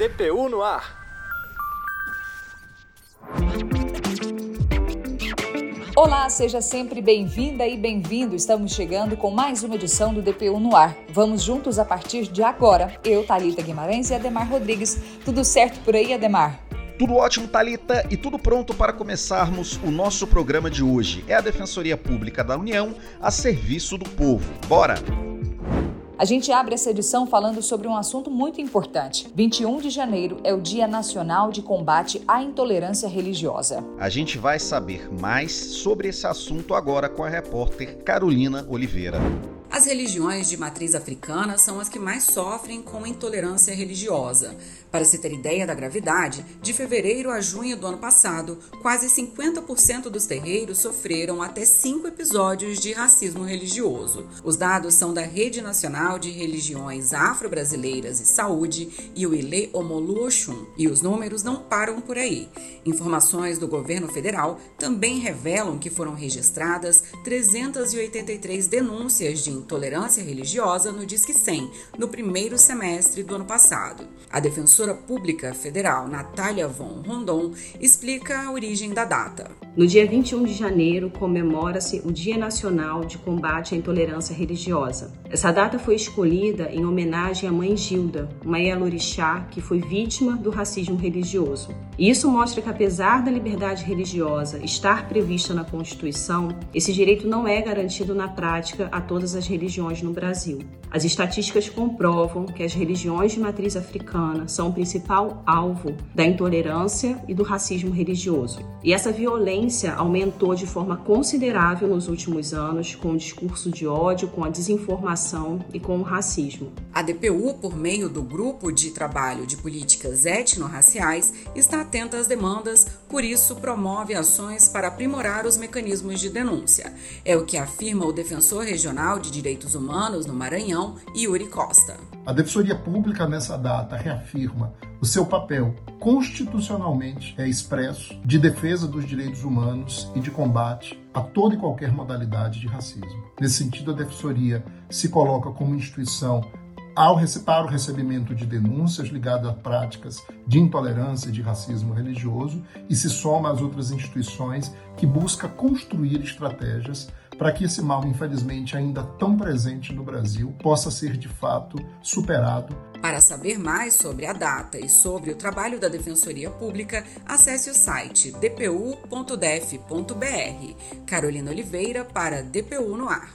DPU no ar. Olá, seja sempre bem-vinda e bem-vindo. Estamos chegando com mais uma edição do DPU no ar. Vamos juntos a partir de agora. Eu, Talita Guimarães e Ademar Rodrigues. Tudo certo por aí, Ademar? Tudo ótimo, Talita, e tudo pronto para começarmos o nosso programa de hoje. É a Defensoria Pública da União a serviço do povo. Bora! A gente abre essa edição falando sobre um assunto muito importante. 21 de janeiro é o Dia Nacional de Combate à Intolerância Religiosa. A gente vai saber mais sobre esse assunto agora com a repórter Carolina Oliveira. As religiões de matriz africana são as que mais sofrem com intolerância religiosa. Para se ter ideia da gravidade, de fevereiro a junho do ano passado, quase 50% dos terreiros sofreram até cinco episódios de racismo religioso. Os dados são da Rede Nacional de Religiões Afro-Brasileiras e Saúde e o Ile Omolu Oxum. E os números não param por aí. Informações do governo federal também revelam que foram registradas 383 denúncias de intolerância religiosa no Disque 100 no primeiro semestre do ano passado. A defensora pública federal Natália Von Rondon explica a origem da data. No dia 21 de janeiro comemora-se o Dia Nacional de Combate à Intolerância Religiosa. Essa data foi escolhida em homenagem à mãe Gilda, uma Yalorixá que foi vítima do racismo religioso. E isso mostra que apesar da liberdade religiosa estar prevista na Constituição, esse direito não é garantido na prática a todas as religiões no Brasil. As estatísticas comprovam que as religiões de matriz africana são o principal alvo da intolerância e do racismo religioso. E essa violência aumentou de forma considerável nos últimos anos com o discurso de ódio, com a desinformação e com o racismo. A DPU, por meio do Grupo de Trabalho de Políticas Étnico-Raciais, está atenta às demandas, por isso promove ações para aprimorar os mecanismos de denúncia. É o que afirma o defensor regional de direitos humanos no Maranhão, Yuri Costa. A Defensoria Pública, nessa data, reafirma o seu papel constitucionalmente é expresso de defesa dos direitos humanos e de combate a toda e qualquer modalidade de racismo. Nesse sentido, a Defensoria se coloca como instituição ao para o recebimento de denúncias ligadas a práticas de intolerância e de racismo religioso e se soma às outras instituições que busca construir estratégias para que esse mal, infelizmente ainda tão presente no Brasil, possa ser de fato superado. Para saber mais sobre a data e sobre o trabalho da Defensoria Pública, acesse o site dpu.def.br. Carolina Oliveira para DPU no ar.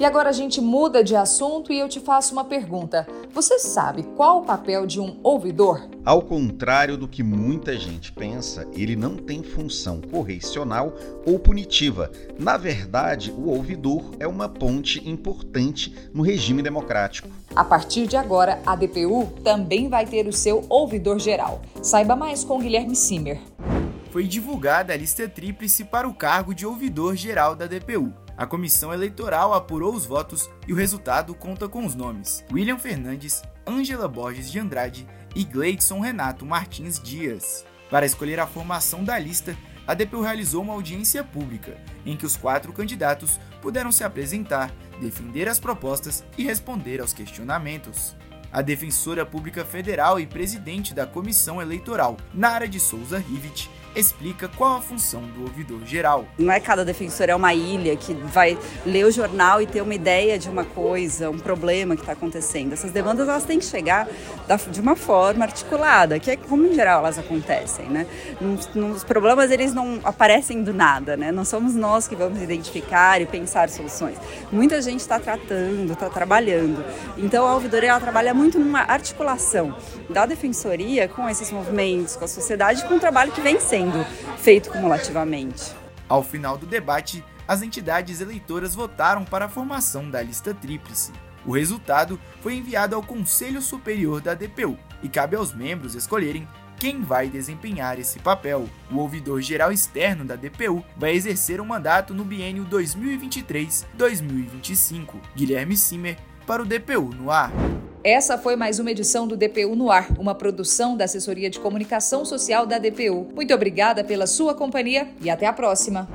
E agora a gente muda de assunto e eu te faço uma pergunta. Você sabe qual o papel de um ouvidor? Ao contrário do que muita gente pensa, ele não tem função correcional ou punitiva. Na verdade, o ouvidor é uma ponte importante no regime democrático. A partir de agora, a DPU também vai ter o seu ouvidor geral. Saiba mais com Guilherme Simmer. Foi divulgada a lista tríplice para o cargo de ouvidor geral da DPU. A comissão eleitoral apurou os votos e o resultado conta com os nomes: William Fernandes, Ângela Borges de Andrade e Gleidson Renato Martins Dias. Para escolher a formação da lista, a DPU realizou uma audiência pública, em que os quatro candidatos puderam se apresentar, defender as propostas e responder aos questionamentos. A defensora pública federal e presidente da comissão eleitoral, Nara de Souza Rivet, explica qual a função do ouvidor geral. Não é cada defensor é uma ilha que vai ler o jornal e ter uma ideia de uma coisa, um problema que está acontecendo. Essas demandas elas têm que chegar de uma forma articulada, que é como em geral elas acontecem, né? Os problemas eles não aparecem do nada, né? Não somos nós que vamos identificar e pensar soluções. Muita gente está tratando, está trabalhando. Então a ouvidoria ela trabalha muito numa articulação da defensoria com esses movimentos, com a sociedade, com o trabalho que vem sendo sendo feito cumulativamente. Ao final do debate, as entidades eleitoras votaram para a formação da lista tríplice. O resultado foi enviado ao Conselho Superior da DPU e cabe aos membros escolherem quem vai desempenhar esse papel. O ouvidor geral externo da DPU vai exercer um mandato no biênio 2023-2025. Guilherme Simer para o DPU no ar. Essa foi mais uma edição do DPU no Ar, uma produção da Assessoria de Comunicação Social da DPU. Muito obrigada pela sua companhia e até a próxima.